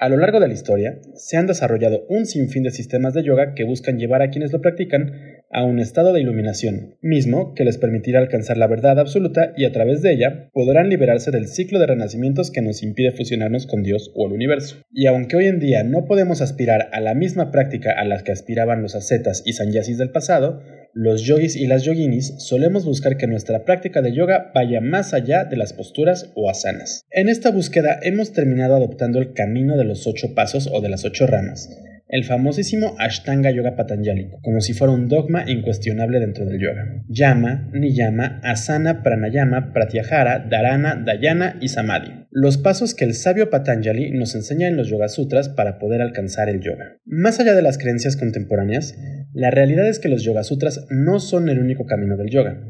A lo largo de la historia, se han desarrollado un sinfín de sistemas de yoga que buscan llevar a quienes lo practican a un estado de iluminación, mismo que les permitirá alcanzar la verdad absoluta y a través de ella podrán liberarse del ciclo de renacimientos que nos impide fusionarnos con Dios o el universo. Y aunque hoy en día no podemos aspirar a la misma práctica a la que aspiraban los ascetas y sanyasis del pasado, los yogis y las yoginis solemos buscar que nuestra práctica de yoga vaya más allá de las posturas o asanas. En esta búsqueda hemos terminado adoptando el camino de los ocho pasos o de las ocho ramas, el famosísimo Ashtanga Yoga Patanjali, como si fuera un dogma incuestionable dentro del yoga. Yama, Niyama, Asana, Pranayama, Pratyahara, Dharana, Dhyana y Samadhi. Los pasos que el sabio Patanjali nos enseña en los Yoga Sutras para poder alcanzar el yoga. Más allá de las creencias contemporáneas, la realidad es que los Yoga Sutras no son el único camino del yoga.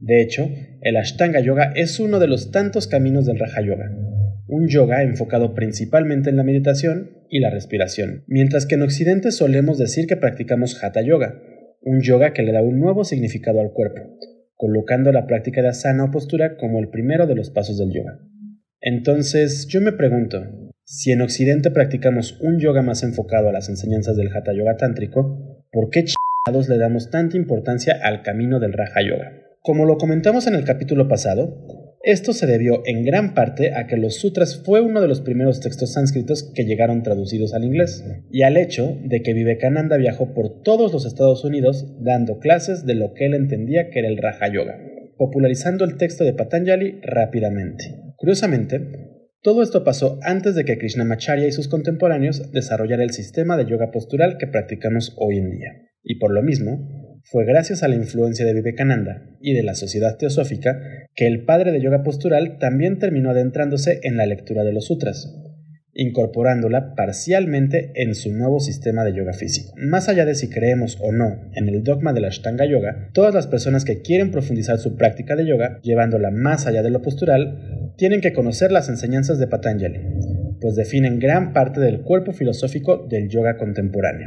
De hecho, el Ashtanga Yoga es uno de los tantos caminos del Raja Yoga, un yoga enfocado principalmente en la meditación y la respiración, mientras que en Occidente solemos decir que practicamos Hatha Yoga, un yoga que le da un nuevo significado al cuerpo, colocando la práctica de asana o postura como el primero de los pasos del yoga. Entonces, yo me pregunto, si en Occidente practicamos un yoga más enfocado a las enseñanzas del Hatha Yoga tántrico, ¿por qué chingados le damos tanta importancia al camino del Raja Yoga? Como lo comentamos en el capítulo pasado, esto se debió en gran parte a que los sutras fue uno de los primeros textos sánscritos que llegaron traducidos al inglés, y al hecho de que Vivekananda viajó por todos los Estados Unidos dando clases de lo que él entendía que era el Raja Yoga, popularizando el texto de Patanjali rápidamente. Curiosamente, todo esto pasó antes de que Krishnamacharya y sus contemporáneos desarrollaran el sistema de yoga postural que practicamos hoy en día, y por lo mismo, fue gracias a la influencia de Vivekananda y de la sociedad teosófica que el padre de yoga postural también terminó adentrándose en la lectura de los sutras, incorporándola parcialmente en su nuevo sistema de yoga físico. Más allá de si creemos o no en el dogma de la Ashtanga Yoga, todas las personas que quieren profundizar su práctica de yoga, llevándola más allá de lo postural, tienen que conocer las enseñanzas de Patanjali, pues definen gran parte del cuerpo filosófico del yoga contemporáneo.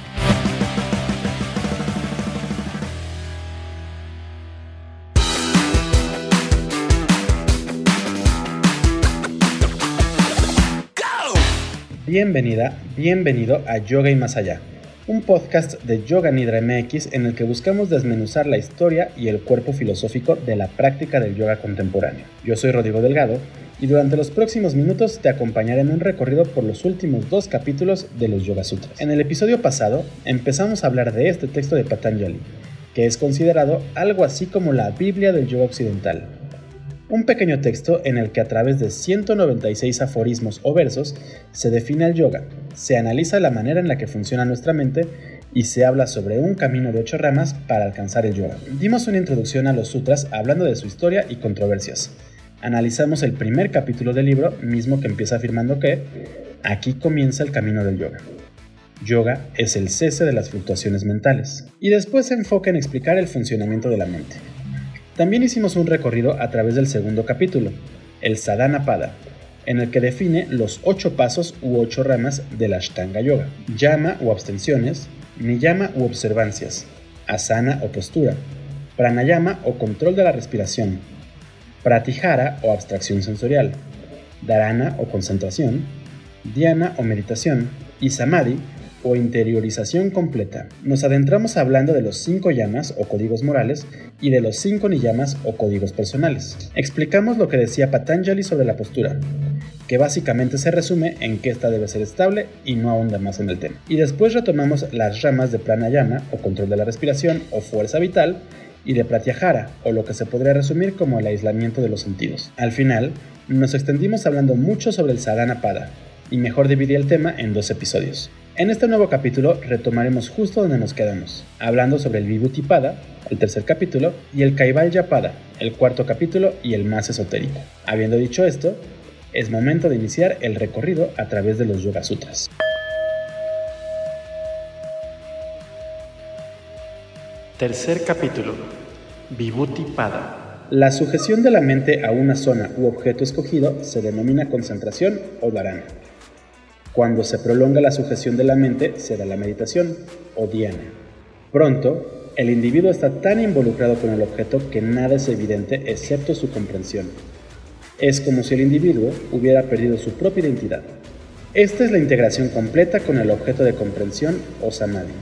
Bienvenida, bienvenido a Yoga y Más Allá, un podcast de Yoga Nidra MX en el que buscamos desmenuzar la historia y el cuerpo filosófico de la práctica del yoga contemporáneo. Yo soy Rodrigo Delgado y durante los próximos minutos te acompañaré en un recorrido por los últimos dos capítulos de los Yoga Sutras. En el episodio pasado empezamos a hablar de este texto de Patanjali, que es considerado algo así como la Biblia del yoga occidental un pequeño texto en el que a través de 196 aforismos o versos se define el yoga, se analiza la manera en la que funciona nuestra mente y se habla sobre un camino de ocho ramas para alcanzar el yoga. Dimos una introducción a los sutras hablando de su historia y controversias. Analizamos el primer capítulo del libro, mismo que empieza afirmando que aquí comienza el camino del yoga. Yoga es el cese de las fluctuaciones mentales. Y después se enfoca en explicar el funcionamiento de la mente. También hicimos un recorrido a través del segundo capítulo, el Sadhana Pada, en el que define los ocho pasos u ocho ramas de la Ashtanga Yoga, llama o abstenciones, niyama u observancias, asana o postura, pranayama o control de la respiración, pratihara o abstracción sensorial, dharana o concentración, dhyana o meditación y samadhi o interiorización completa. Nos adentramos hablando de los cinco llamas o códigos morales y de los cinco niyamas o códigos personales. Explicamos lo que decía Patanjali sobre la postura, que básicamente se resume en que esta debe ser estable y no ahonda más en el tema. Y después retomamos las ramas de pranayama o control de la respiración o fuerza vital y de pratyahara o lo que se podría resumir como el aislamiento de los sentidos. Al final, nos extendimos hablando mucho sobre el sadhana pada y mejor dividí el tema en dos episodios. En este nuevo capítulo retomaremos justo donde nos quedamos, hablando sobre el Vibhuti-pada, el tercer capítulo, y el Kaivalya-pada, el cuarto capítulo y el más esotérico. Habiendo dicho esto, es momento de iniciar el recorrido a través de los Yoga Sutras. Tercer capítulo. Vibhuti Pada. La sujeción de la mente a una zona u objeto escogido se denomina concentración o dharana. Cuando se prolonga la sujeción de la mente se da la meditación o dhyana. Pronto, el individuo está tan involucrado con el objeto que nada es evidente excepto su comprensión. Es como si el individuo hubiera perdido su propia identidad. Esta es la integración completa con el objeto de comprensión o samadhi.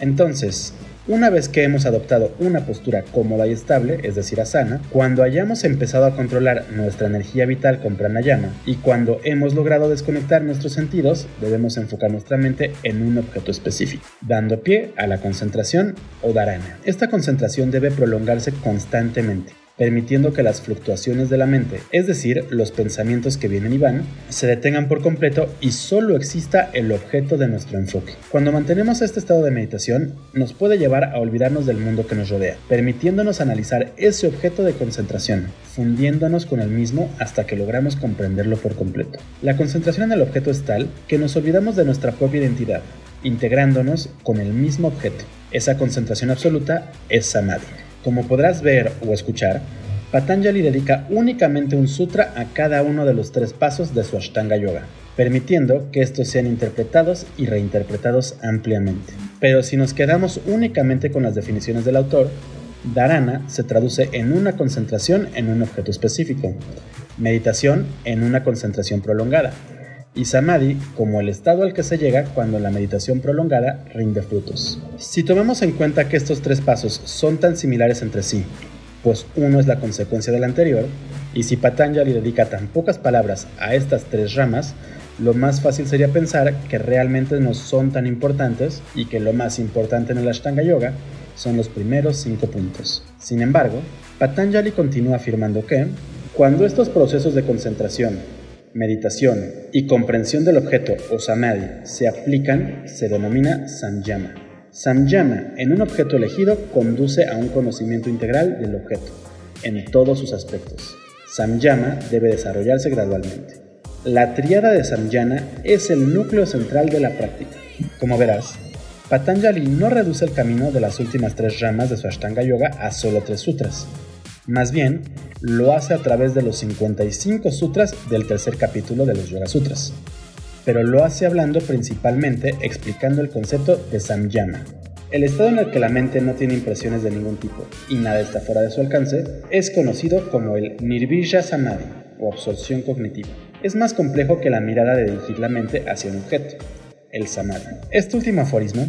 Entonces, una vez que hemos adoptado una postura cómoda y estable, es decir, asana, cuando hayamos empezado a controlar nuestra energía vital con pranayama y cuando hemos logrado desconectar nuestros sentidos, debemos enfocar nuestra mente en un objeto específico, dando pie a la concentración o dharana. Esta concentración debe prolongarse constantemente permitiendo que las fluctuaciones de la mente, es decir, los pensamientos que vienen y van, se detengan por completo y solo exista el objeto de nuestro enfoque. Cuando mantenemos este estado de meditación, nos puede llevar a olvidarnos del mundo que nos rodea, permitiéndonos analizar ese objeto de concentración, fundiéndonos con el mismo hasta que logramos comprenderlo por completo. La concentración en el objeto es tal que nos olvidamos de nuestra propia identidad, integrándonos con el mismo objeto. Esa concentración absoluta es samadhi. Como podrás ver o escuchar, Patanjali dedica únicamente un sutra a cada uno de los tres pasos de su Ashtanga Yoga, permitiendo que estos sean interpretados y reinterpretados ampliamente. Pero si nos quedamos únicamente con las definiciones del autor, Dharana se traduce en una concentración en un objeto específico, meditación en una concentración prolongada, y samadhi como el estado al que se llega cuando la meditación prolongada rinde frutos. Si tomamos en cuenta que estos tres pasos son tan similares entre sí, pues uno es la consecuencia del anterior, y si Patanjali dedica tan pocas palabras a estas tres ramas, lo más fácil sería pensar que realmente no son tan importantes y que lo más importante en el Ashtanga Yoga son los primeros cinco puntos. Sin embargo, Patanjali continúa afirmando que, cuando estos procesos de concentración, meditación y comprensión del objeto o samadhi se aplican, se denomina samyama. Samyama en un objeto elegido conduce a un conocimiento integral del objeto, en todos sus aspectos. Samyama debe desarrollarse gradualmente. La triada de Samyana es el núcleo central de la práctica. Como verás, Patanjali no reduce el camino de las últimas tres ramas de su Ashtanga Yoga a solo tres sutras. Más bien, lo hace a través de los 55 sutras del tercer capítulo de los Yoga Sutras. Pero lo hace hablando principalmente explicando el concepto de samyama. El estado en el que la mente no tiene impresiones de ningún tipo y nada está fuera de su alcance es conocido como el nirvija samadhi o absorción cognitiva. Es más complejo que la mirada de dirigir la mente hacia un objeto, el samadhi. Este último aforismo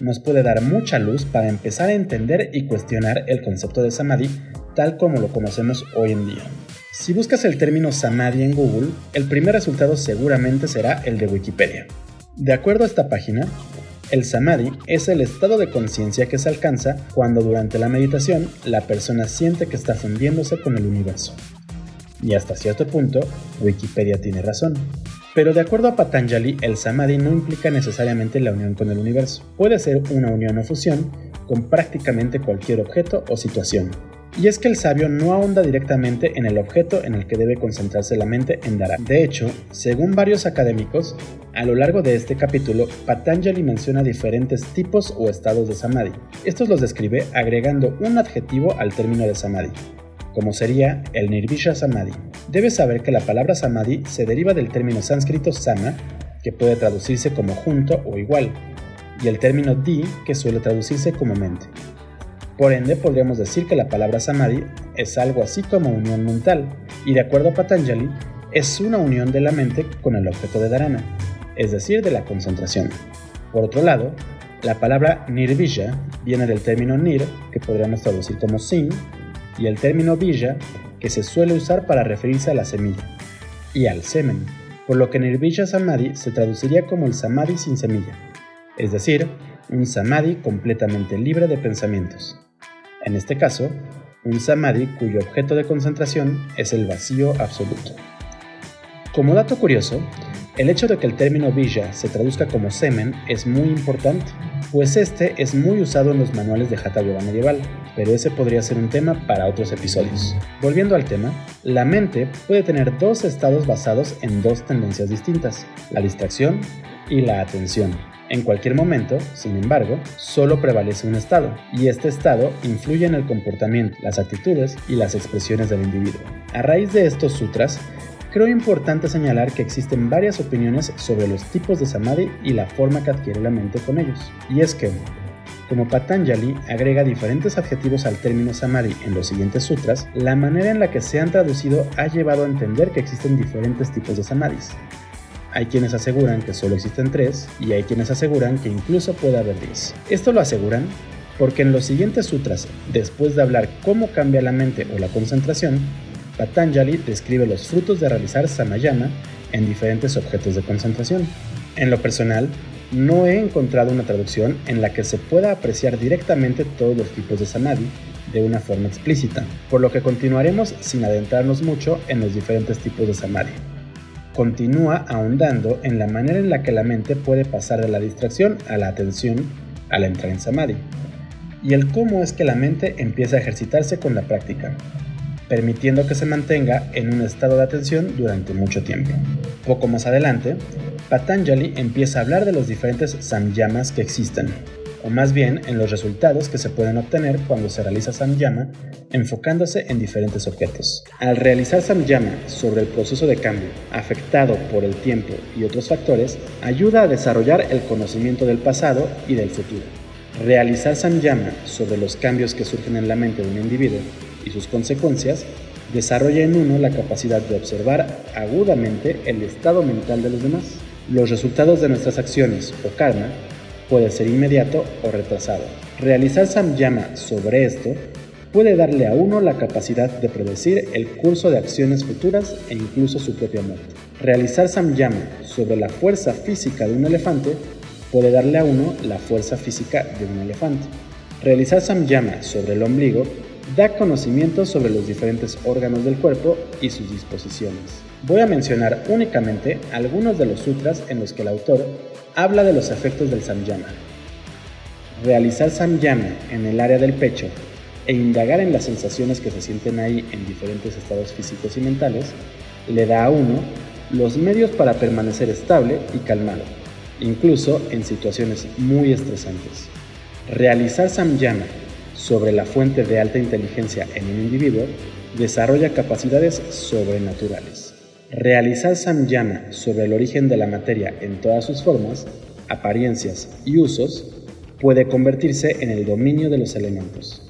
nos puede dar mucha luz para empezar a entender y cuestionar el concepto de samadhi tal como lo conocemos hoy en día. Si buscas el término samadhi en Google, el primer resultado seguramente será el de Wikipedia. De acuerdo a esta página, el samadhi es el estado de conciencia que se alcanza cuando durante la meditación la persona siente que está fundiéndose con el universo. Y hasta cierto punto, Wikipedia tiene razón. Pero de acuerdo a Patanjali, el samadhi no implica necesariamente la unión con el universo. Puede ser una unión o fusión con prácticamente cualquier objeto o situación. Y es que el sabio no ahonda directamente en el objeto en el que debe concentrarse la mente en Dharana. De hecho, según varios académicos, a lo largo de este capítulo, Patanjali menciona diferentes tipos o estados de samadhi. Estos los describe agregando un adjetivo al término de samadhi, como sería el nirvisha samadhi. Debes saber que la palabra samadhi se deriva del término sánscrito sama, que puede traducirse como junto o igual, y el término di, que suele traducirse como mente. Por ende, podríamos decir que la palabra samadhi es algo así como unión mental, y de acuerdo a Patanjali, es una unión de la mente con el objeto de dharana, es decir, de la concentración. Por otro lado, la palabra nirvija viene del término nir, que podríamos traducir como sin, y el término vija, que se suele usar para referirse a la semilla, y al semen, por lo que nirvija samadhi se traduciría como el samadhi sin semilla, es decir, un samadhi completamente libre de pensamientos. En este caso, un samadhi cuyo objeto de concentración es el vacío absoluto. Como dato curioso, el hecho de que el término vija se traduzca como semen es muy importante, pues este es muy usado en los manuales de Hatha Yoga medieval, pero ese podría ser un tema para otros episodios. Volviendo al tema, la mente puede tener dos estados basados en dos tendencias distintas, la distracción y la atención. En cualquier momento, sin embargo, solo prevalece un estado, y este estado influye en el comportamiento, las actitudes y las expresiones del individuo. A raíz de estos sutras, creo importante señalar que existen varias opiniones sobre los tipos de samadhi y la forma que adquiere la mente con ellos. Y es que, como Patanjali agrega diferentes adjetivos al término samadhi en los siguientes sutras, la manera en la que se han traducido ha llevado a entender que existen diferentes tipos de samadhis. Hay quienes aseguran que solo existen tres y hay quienes aseguran que incluso puede haber diez. Esto lo aseguran porque en los siguientes sutras, después de hablar cómo cambia la mente o la concentración, Patanjali describe los frutos de realizar samayama en diferentes objetos de concentración. En lo personal, no he encontrado una traducción en la que se pueda apreciar directamente todos los tipos de samadhi de una forma explícita, por lo que continuaremos sin adentrarnos mucho en los diferentes tipos de samadhi continúa ahondando en la manera en la que la mente puede pasar de la distracción a la atención al entrar en samadhi, y el cómo es que la mente empieza a ejercitarse con la práctica, permitiendo que se mantenga en un estado de atención durante mucho tiempo. Poco más adelante, Patanjali empieza a hablar de los diferentes samyamas que existen, o más bien en los resultados que se pueden obtener cuando se realiza samyama enfocándose en diferentes objetos. Al realizar samyama sobre el proceso de cambio afectado por el tiempo y otros factores, ayuda a desarrollar el conocimiento del pasado y del futuro. Realizar samyama sobre los cambios que surgen en la mente de un individuo y sus consecuencias desarrolla en uno la capacidad de observar agudamente el estado mental de los demás. Los resultados de nuestras acciones o karma puede ser inmediato o retrasado. Realizar samyama sobre esto puede darle a uno la capacidad de predecir el curso de acciones futuras e incluso su propia muerte. Realizar samyama sobre la fuerza física de un elefante puede darle a uno la fuerza física de un elefante. Realizar samyama sobre el ombligo da conocimiento sobre los diferentes órganos del cuerpo y sus disposiciones. Voy a mencionar únicamente algunos de los sutras en los que el autor habla de los efectos del samyama. Realizar samyama en el área del pecho e indagar en las sensaciones que se sienten ahí en diferentes estados físicos y mentales le da a uno los medios para permanecer estable y calmado, incluso en situaciones muy estresantes. Realizar samyama sobre la fuente de alta inteligencia en un individuo desarrolla capacidades sobrenaturales. Realizar samyama sobre el origen de la materia en todas sus formas, apariencias y usos puede convertirse en el dominio de los elementos.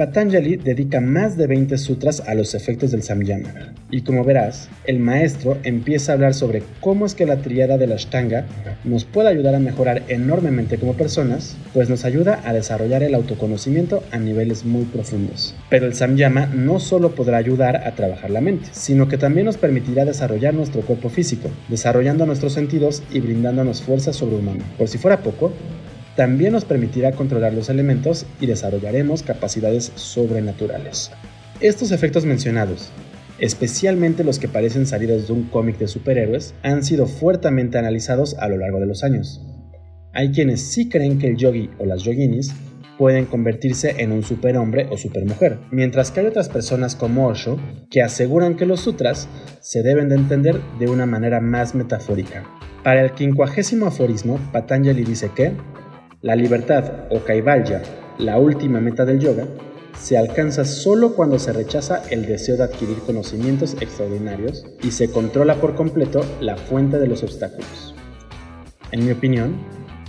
Patanjali dedica más de 20 sutras a los efectos del samyama, y como verás, el maestro empieza a hablar sobre cómo es que la triada de la Ashtanga nos puede ayudar a mejorar enormemente como personas, pues nos ayuda a desarrollar el autoconocimiento a niveles muy profundos. Pero el samyama no solo podrá ayudar a trabajar la mente, sino que también nos permitirá desarrollar nuestro cuerpo físico, desarrollando nuestros sentidos y brindándonos fuerza sobrehumana. Por si fuera poco, también nos permitirá controlar los elementos y desarrollaremos capacidades sobrenaturales. Estos efectos mencionados, especialmente los que parecen salidos de un cómic de superhéroes, han sido fuertemente analizados a lo largo de los años. Hay quienes sí creen que el yogi o las yoginis pueden convertirse en un superhombre o supermujer, mientras que hay otras personas como Osho que aseguran que los sutras se deben de entender de una manera más metafórica. Para el quincuagésimo aforismo, Patanjali dice que la libertad o kaivalya, la última meta del yoga, se alcanza solo cuando se rechaza el deseo de adquirir conocimientos extraordinarios y se controla por completo la fuente de los obstáculos. En mi opinión,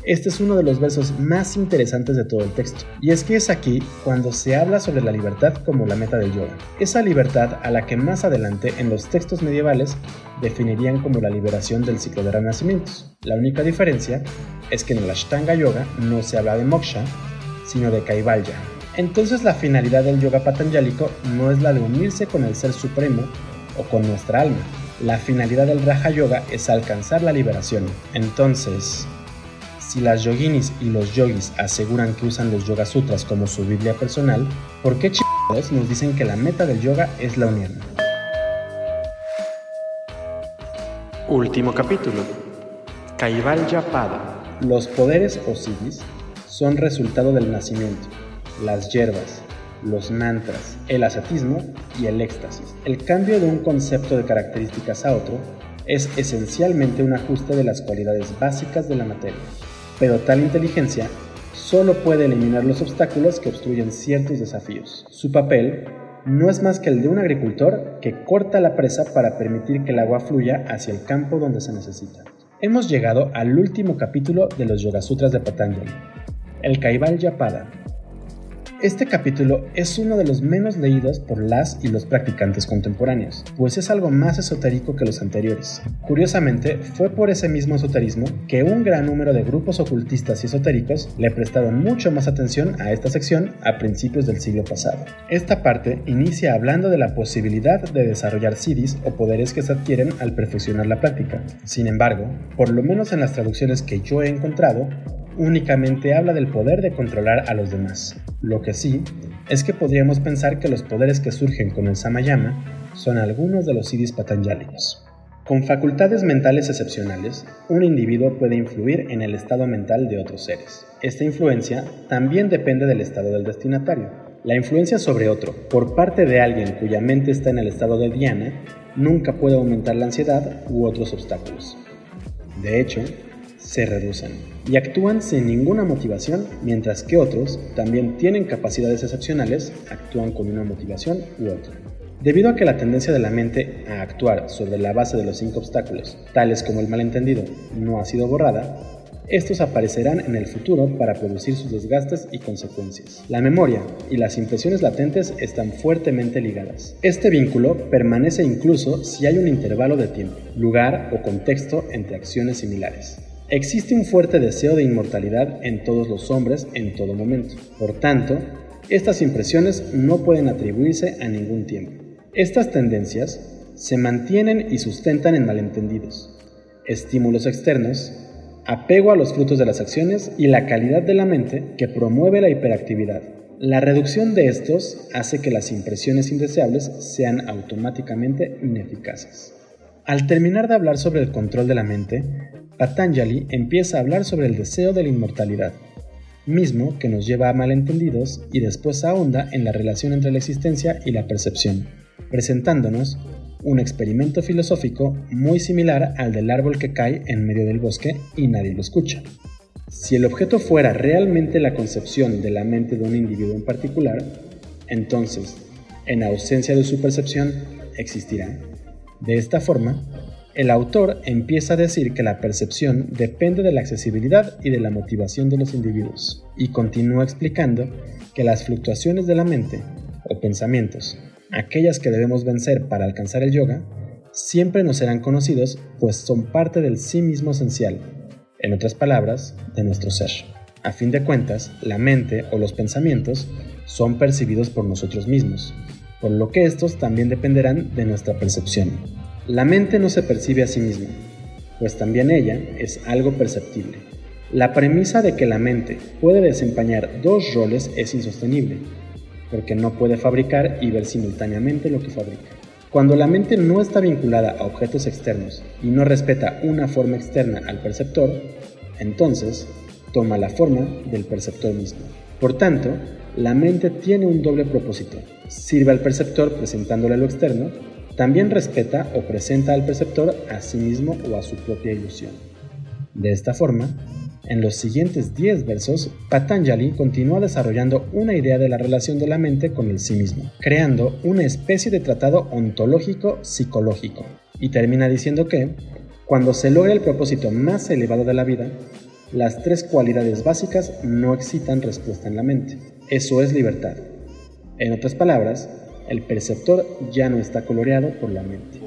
este es uno de los versos más interesantes de todo el texto, y es que es aquí cuando se habla sobre la libertad como la meta del yoga, esa libertad a la que más adelante en los textos medievales definirían como la liberación del ciclo de renacimientos. La única diferencia es que en el Ashtanga Yoga no se habla de moksha, sino de kaivalya. Entonces la finalidad del yoga patanjálico no es la de unirse con el ser supremo o con nuestra alma. La finalidad del Raja Yoga es alcanzar la liberación. Entonces, si las yoginis y los yogis aseguran que usan los Yoga Sutras como su Biblia personal, ¿por qué chingados nos dicen que la meta del yoga es la unión? Último capítulo. Kaivalya Pada. Los poderes o siddhis son resultado del nacimiento, las hierbas, los mantras, el ascetismo y el éxtasis. El cambio de un concepto de características a otro es esencialmente un ajuste de las cualidades básicas de la materia, pero tal inteligencia solo puede eliminar los obstáculos que obstruyen ciertos desafíos. Su papel no es más que el de un agricultor que corta la presa para permitir que el agua fluya hacia el campo donde se necesita. Hemos llegado al último capítulo de los Yoga Sutras de Patanjali, el Kaival Yapada, este capítulo es uno de los menos leídos por las y los practicantes contemporáneos, pues es algo más esotérico que los anteriores. Curiosamente, fue por ese mismo esoterismo que un gran número de grupos ocultistas y esotéricos le prestaron mucho más atención a esta sección a principios del siglo pasado. Esta parte inicia hablando de la posibilidad de desarrollar siddhis o poderes que se adquieren al perfeccionar la práctica. Sin embargo, por lo menos en las traducciones que yo he encontrado, únicamente habla del poder de controlar a los demás. Lo que sí es que podríamos pensar que los poderes que surgen con el Samayama son algunos de los siddhis patanjálicos. Con facultades mentales excepcionales, un individuo puede influir en el estado mental de otros seres. Esta influencia también depende del estado del destinatario. La influencia sobre otro por parte de alguien cuya mente está en el estado de Diana nunca puede aumentar la ansiedad u otros obstáculos. De hecho, se reducen y actúan sin ninguna motivación, mientras que otros también tienen capacidades excepcionales, actúan con una motivación u otra. Debido a que la tendencia de la mente a actuar sobre la base de los cinco obstáculos, tales como el malentendido, no ha sido borrada, estos aparecerán en el futuro para producir sus desgastes y consecuencias. La memoria y las impresiones latentes están fuertemente ligadas. Este vínculo permanece incluso si hay un intervalo de tiempo, lugar o contexto entre acciones similares. Existe un fuerte deseo de inmortalidad en todos los hombres en todo momento. Por tanto, estas impresiones no pueden atribuirse a ningún tiempo. Estas tendencias se mantienen y sustentan en malentendidos, estímulos externos, apego a los frutos de las acciones y la calidad de la mente que promueve la hiperactividad. La reducción de estos hace que las impresiones indeseables sean automáticamente ineficaces. Al terminar de hablar sobre el control de la mente, Patanjali empieza a hablar sobre el deseo de la inmortalidad, mismo que nos lleva a malentendidos y después ahonda en la relación entre la existencia y la percepción, presentándonos un experimento filosófico muy similar al del árbol que cae en medio del bosque y nadie lo escucha. Si el objeto fuera realmente la concepción de la mente de un individuo en particular, entonces, en ausencia de su percepción, existirá. De esta forma, el autor empieza a decir que la percepción depende de la accesibilidad y de la motivación de los individuos, y continúa explicando que las fluctuaciones de la mente, o pensamientos, aquellas que debemos vencer para alcanzar el yoga, siempre nos serán conocidos pues son parte del sí mismo esencial, en otras palabras, de nuestro ser. A fin de cuentas, la mente o los pensamientos son percibidos por nosotros mismos, por lo que estos también dependerán de nuestra percepción. La mente no se percibe a sí misma, pues también ella es algo perceptible. La premisa de que la mente puede desempeñar dos roles es insostenible, porque no puede fabricar y ver simultáneamente lo que fabrica. Cuando la mente no está vinculada a objetos externos y no respeta una forma externa al perceptor, entonces toma la forma del perceptor mismo. Por tanto, la mente tiene un doble propósito. Sirve al perceptor presentándole lo externo también respeta o presenta al perceptor a sí mismo o a su propia ilusión. De esta forma, en los siguientes 10 versos, Patanjali continúa desarrollando una idea de la relación de la mente con el sí mismo, creando una especie de tratado ontológico psicológico, y termina diciendo que, cuando se logra el propósito más elevado de la vida, las tres cualidades básicas no excitan respuesta en la mente. Eso es libertad. En otras palabras, el perceptor ya no está coloreado por la mente.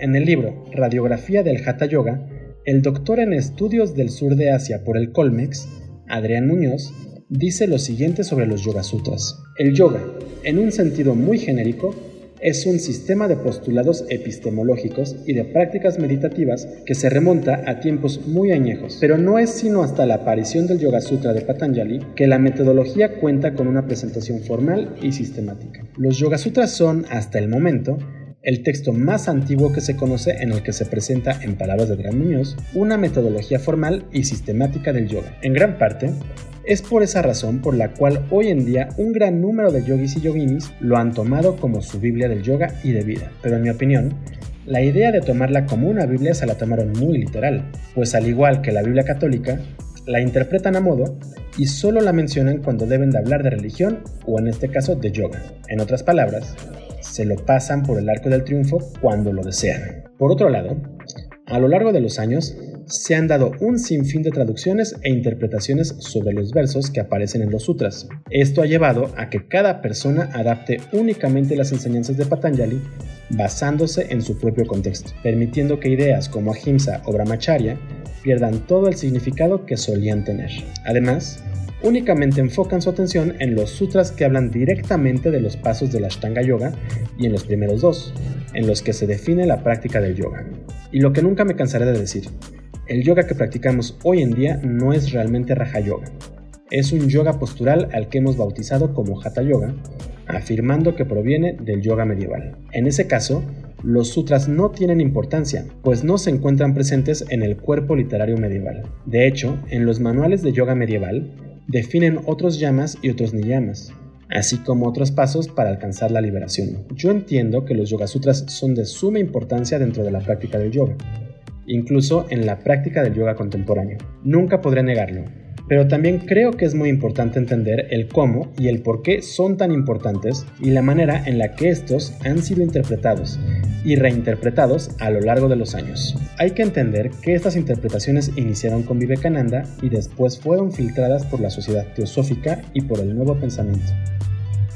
En el libro Radiografía del Hatha Yoga, el doctor en estudios del sur de Asia por el Colmex, Adrián Muñoz, dice lo siguiente sobre los Yoga Sutras. El yoga, en un sentido muy genérico, es un sistema de postulados epistemológicos y de prácticas meditativas que se remonta a tiempos muy añejos, pero no es sino hasta la aparición del Yoga Sutra de Patanjali que la metodología cuenta con una presentación formal y sistemática. Los Yoga Sutras son, hasta el momento, el texto más antiguo que se conoce en el que se presenta, en palabras de Gran Muñoz, una metodología formal y sistemática del yoga. En gran parte, es por esa razón por la cual hoy en día un gran número de yogis y yoginis lo han tomado como su Biblia del yoga y de vida. Pero en mi opinión, la idea de tomarla como una Biblia se la tomaron muy literal, pues al igual que la Biblia católica, la interpretan a modo y solo la mencionan cuando deben de hablar de religión o en este caso de yoga. En otras palabras, se lo pasan por el arco del triunfo cuando lo desean. Por otro lado, a lo largo de los años, se han dado un sinfín de traducciones e interpretaciones sobre los versos que aparecen en los sutras. Esto ha llevado a que cada persona adapte únicamente las enseñanzas de Patanjali basándose en su propio contexto, permitiendo que ideas como ahimsa o brahmacharya pierdan todo el significado que solían tener. Además, únicamente enfocan su atención en los sutras que hablan directamente de los pasos de la Ashtanga Yoga y en los primeros dos, en los que se define la práctica del yoga. Y lo que nunca me cansaré de decir, el yoga que practicamos hoy en día no es realmente Raja Yoga. Es un yoga postural al que hemos bautizado como Hatha Yoga, afirmando que proviene del yoga medieval. En ese caso, los sutras no tienen importancia, pues no se encuentran presentes en el cuerpo literario medieval. De hecho, en los manuales de yoga medieval, definen otros llamas y otros niyamas, así como otros pasos para alcanzar la liberación. Yo entiendo que los Yoga Sutras son de suma importancia dentro de la práctica del yoga, incluso en la práctica del yoga contemporáneo. Nunca podré negarlo, pero también creo que es muy importante entender el cómo y el por qué son tan importantes y la manera en la que estos han sido interpretados y reinterpretados a lo largo de los años. Hay que entender que estas interpretaciones iniciaron con Vivekananda y después fueron filtradas por la sociedad teosófica y por el nuevo pensamiento,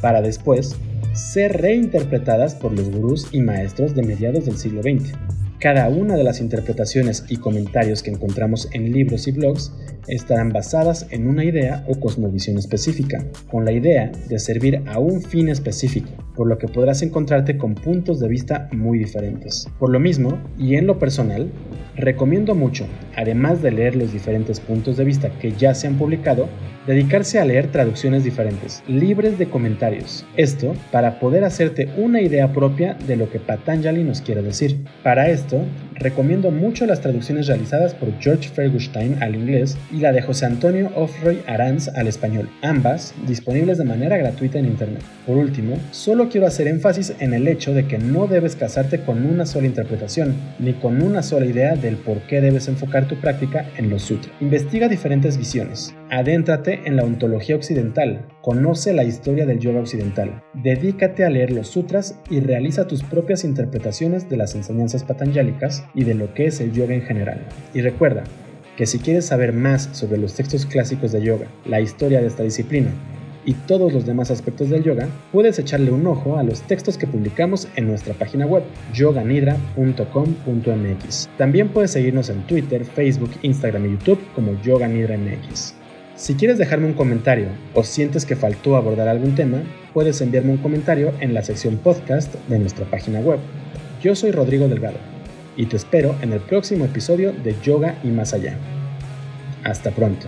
para después ser reinterpretadas por los gurús y maestros de mediados del siglo XX. Cada una de las interpretaciones y comentarios que encontramos en libros y blogs estarán basadas en una idea o cosmovisión específica, con la idea de servir a un fin específico, por lo que podrás encontrarte con puntos de vista muy diferentes. Por lo mismo, y en lo personal, recomiendo mucho, además de leer los diferentes puntos de vista que ya se han publicado, dedicarse a leer traducciones diferentes, libres de comentarios. Esto para poder hacerte una idea propia de lo que Patanjali nos quiere decir. Para esto, recomiendo mucho las traducciones realizadas por George Fergustein al inglés y la de José Antonio Offroy Aranz al español, ambas disponibles de manera gratuita en internet. Por último, solo quiero hacer énfasis en el hecho de que no debes casarte con una sola interpretación, ni con una sola idea del por qué debes enfocar tu práctica en los sutras. Investiga diferentes visiones, adéntrate en la ontología occidental, conoce la historia del yoga occidental, dedícate a leer los sutras y realiza tus propias interpretaciones de las enseñanzas patanjálicas y de lo que es el yoga en general. Y recuerda que si quieres saber más sobre los textos clásicos de yoga, la historia de esta disciplina y todos los demás aspectos del yoga, puedes echarle un ojo a los textos que publicamos en nuestra página web yoganidra.com.mx. También puedes seguirnos en Twitter, Facebook, Instagram y YouTube como Yoga Nidra MX. Si quieres dejarme un comentario o sientes que faltó abordar algún tema, puedes enviarme un comentario en la sección podcast de nuestra página web. Yo soy Rodrigo Delgado y te espero en el próximo episodio de Yoga y Más Allá. Hasta pronto.